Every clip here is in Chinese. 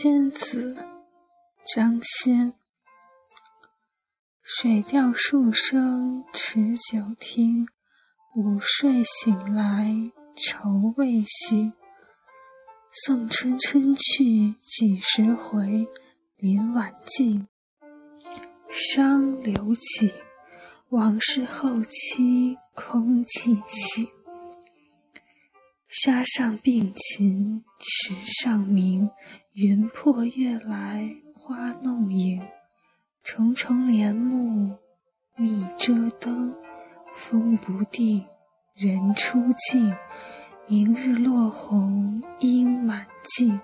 仙子》张先。水调数声持久听，午睡醒来愁未醒。送春春去几时回？林晚静，伤流景。往事后期空寂醒。沙上并琴池上明，云破月来花弄影。重重帘幕密遮灯，风不定，人初静。明日落红阴满径。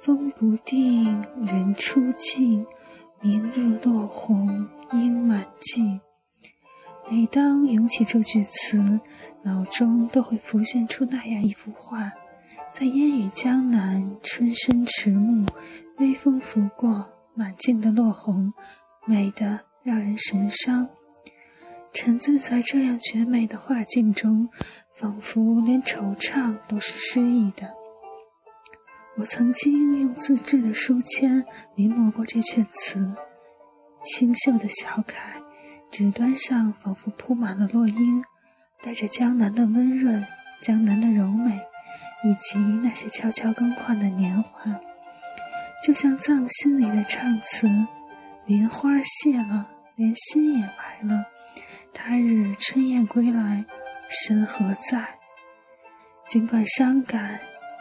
风不定，人初静。明日落红阴满径。每当涌起这句词，脑中都会浮现出那样一幅画：在烟雨江南，春深迟暮，微风拂过，满径的落红，美得让人神伤。沉醉在这样绝美的画境中，仿佛连惆怅都是诗意的。我曾经用自制的书签临摹过这阙词，清秀的小楷。纸端上仿佛铺满了落英，带着江南的温润、江南的柔美，以及那些悄悄更换的年华，就像藏心里的唱词：林花谢了，连心也白了。他日春燕归来，身何在？尽管伤感，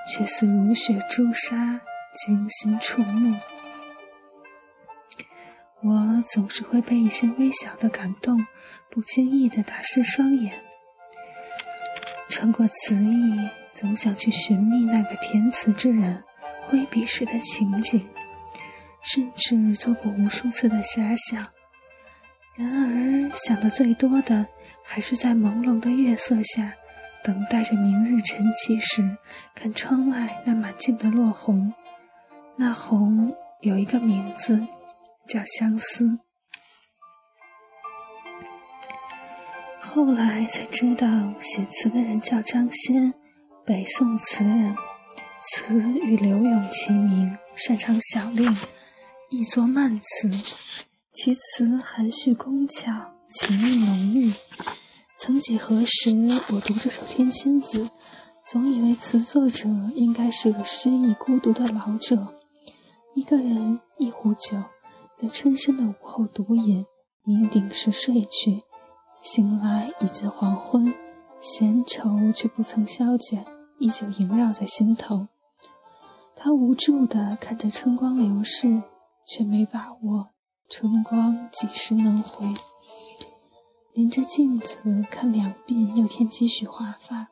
却似如雪朱砂，惊心触目。我总是会被一些微小的感动，不经意地打湿双眼。穿过词意，总想去寻觅那个填词之人挥笔时的情景，甚至做过无数次的遐想。然而，想的最多的还是在朦胧的月色下，等待着明日晨起时，看窗外那满径的落红。那红有一个名字。叫相思。后来才知道，写词的人叫张先，北宋词人，词与柳永齐名，擅长小令，亦作慢词。其词含蓄工巧，情意浓郁。曾几何时，我读这首《天仙子》，总以为词作者应该是个失意孤独的老者，一个人，一壶酒。在春深的午后独饮，酩酊时睡去，醒来已近黄昏，闲愁却不曾消减，依旧萦绕在心头。他无助地看着春光流逝，却没把握春光几时能回。临着镜子看两鬓，又添几许华发，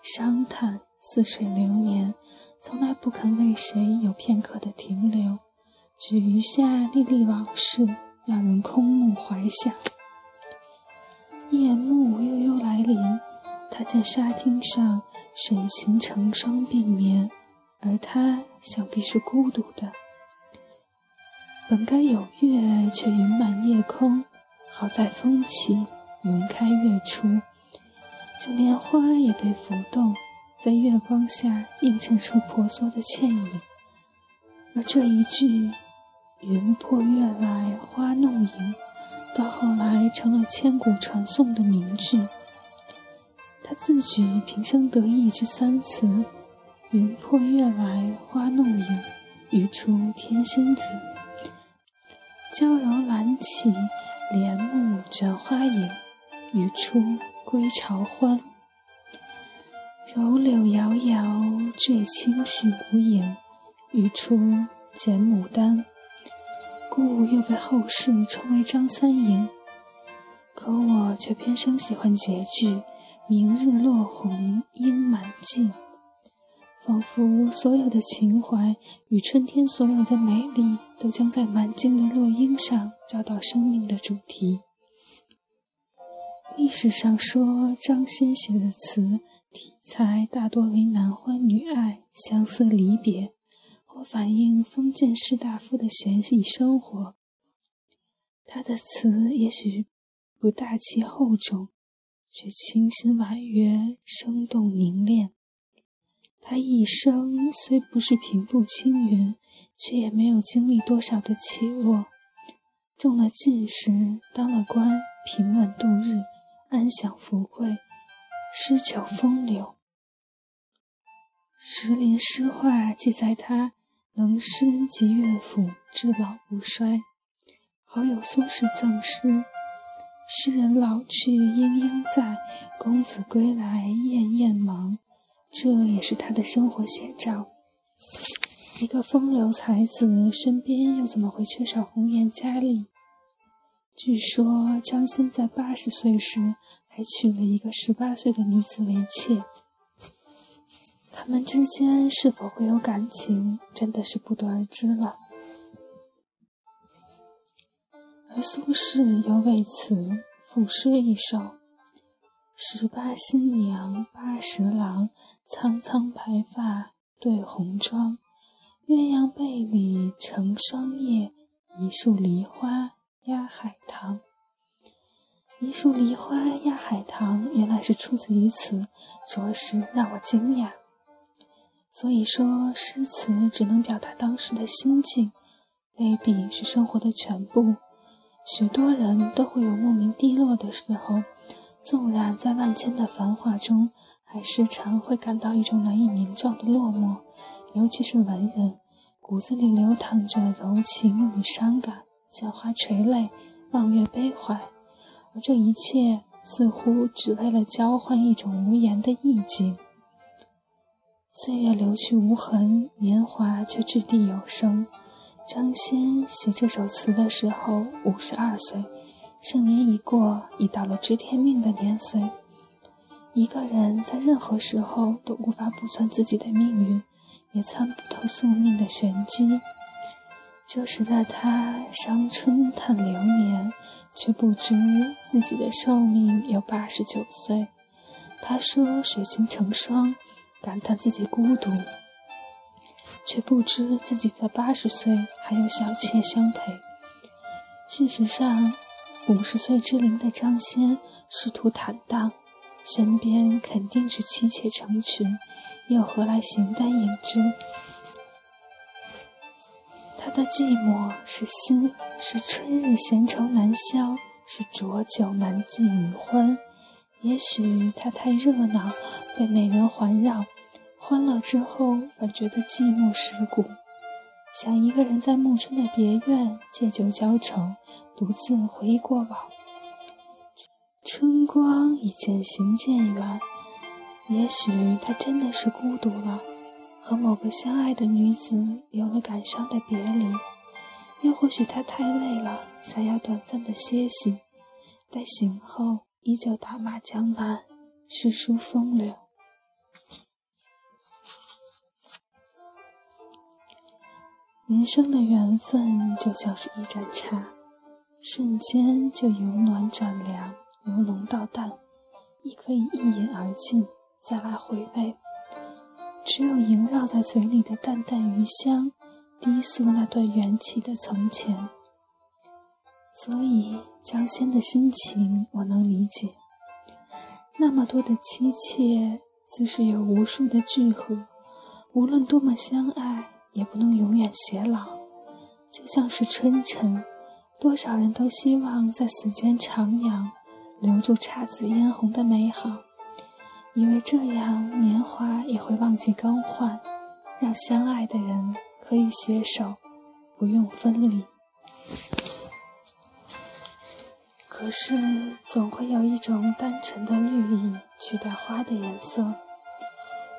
伤叹似水流年，从来不肯为谁有片刻的停留。只余下历历往事，让人空目怀想。夜幕悠悠来临，他见沙汀上水禽成双并眠，而他想必是孤独的。本该有月，却云满夜空。好在风起云开月出，就连花也被浮动，在月光下映衬出婆娑的倩影。而这一句。云破月来花弄影，到后来成了千古传颂的名句。他自诩平生得意之三词：云破月来花弄影，语出天仙子。娇柔兰起，帘幕卷花影，语出归巢欢。柔柳摇摇，坠青絮无影，语出剪牡丹。故又被后世称为张三营，可我却偏生喜欢结句“明日落红应满径”，仿佛所有的情怀与春天所有的美丽，都将在满径的落英上找到生命的主题。历史上说，张先写的词题材大多为男欢女爱、相思离别。或反映封建士大夫的闲逸生活。他的词也许不大气厚重，却清新婉约、生动凝练。他一生虽不是平步青云，却也没有经历多少的起落。中了进士，当了官，平稳度日，安享富贵，诗酒风流。石林诗画记载他能诗及乐府，至老不衰。好友苏轼赠诗：“诗人老去莺莺在，公子归来燕燕忙。”这也是他的生活写照。一个风流才子身边又怎么会缺少红颜佳丽？据说张欣在八十岁时还娶了一个十八岁的女子为妾。他们之间是否会有感情，真的是不得而知了。而苏轼又为此赋诗一首：“十八新娘八十郎。”苍苍白发对红妆，鸳鸯被里成双夜，一树梨花压海棠。一树梨花压海棠，原来是出自于此，着实让我惊讶。所以说，诗词只能表达当时的心境，未必是生活的全部。许多人都会有莫名低落的时候，纵然在万千的繁华中。还时常会感到一种难以名状的落寞，尤其是文人，骨子里流淌着柔情与伤感，鲜花垂泪，望月悲怀，而这一切似乎只为了交换一种无言的意境。岁月流去无痕，年华却掷地有声。张先写这首词的时候五十二岁，盛年已过，已到了知天命的年岁。一个人在任何时候都无法卜算自己的命运，也参不透宿命的玄机。这时的他伤春叹流年，却不知自己的寿命有八十九岁。他说水清成双，感叹自己孤独，却不知自己在八十岁还有小妾相陪。事实上，五十岁之龄的张先仕途坦荡。身边肯定是妻妾成群，又何来形单影只？他的寂寞是思，是春日闲愁难消，是浊酒难尽余欢。也许他太热闹，被美人环绕，欢乐之后反觉得寂寞蚀骨，想一个人在暮春的别院借酒浇愁，独自回忆过往。春光已渐行渐远，也许他真的是孤独了，和某个相爱的女子有了感伤的别离；又或许他太累了，想要短暂的歇息，待醒后依旧打马江南，诗书风流。人生的缘分就像是一盏茶，瞬间就由暖转凉。由浓到淡，亦可以一饮而尽，再来回味。只有萦绕在嘴里的淡淡余香，低诉那段缘起的从前。所以江仙的心情我能理解。那么多的妻妾，自是有无数的聚合。无论多么相爱，也不能永远偕老。就像是春晨，多少人都希望在死间徜徉。留住姹紫嫣红的美好，以为这样年华也会忘记更换，让相爱的人可以携手，不用分离。可是，总会有一种单纯的绿意取代花的颜色。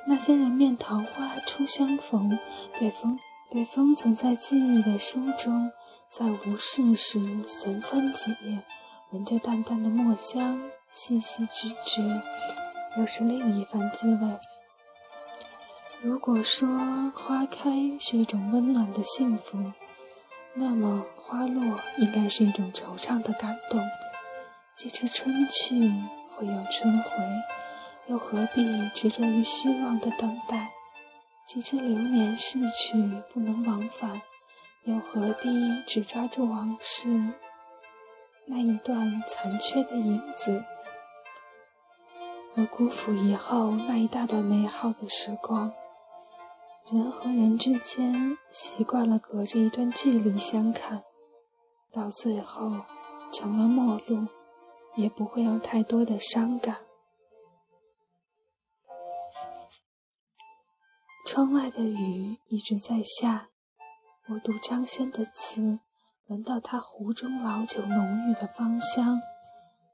那些人面桃花初相逢，被封被封存在记忆的书中，在无事时闲翻几页。闻着淡淡的墨香，细细咀嚼，又是另一番滋味。如果说花开是一种温暖的幸福，那么花落应该是一种惆怅的感动。既知春去会有春回，又何必执着于虚妄的等待？既知流年逝去不能往返，又何必只抓住往事？那一段残缺的影子，而辜负以后那一大段美好的时光。人和人之间习惯了隔着一段距离相看，到最后成了陌路，也不会有太多的伤感。窗外的雨一直在下，我读张先的词，闻到他壶中老酒浓郁的芳香，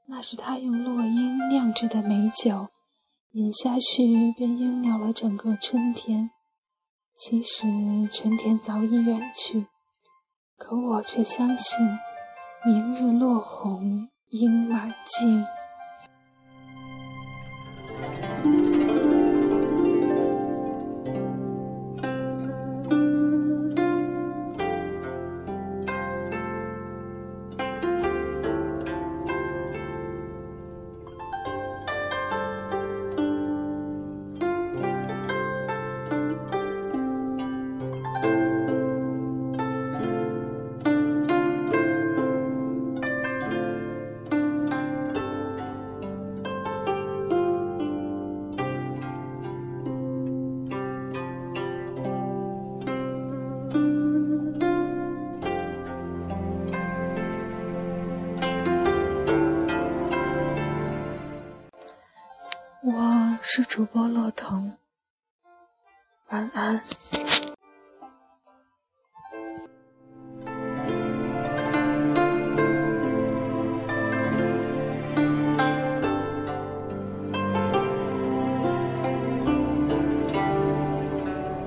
那是他用落英酿制的美酒，饮下去便晕了了整个春天。其实春天早已远去，可我却相信，明日落红阴满径。是主播洛彤，晚安。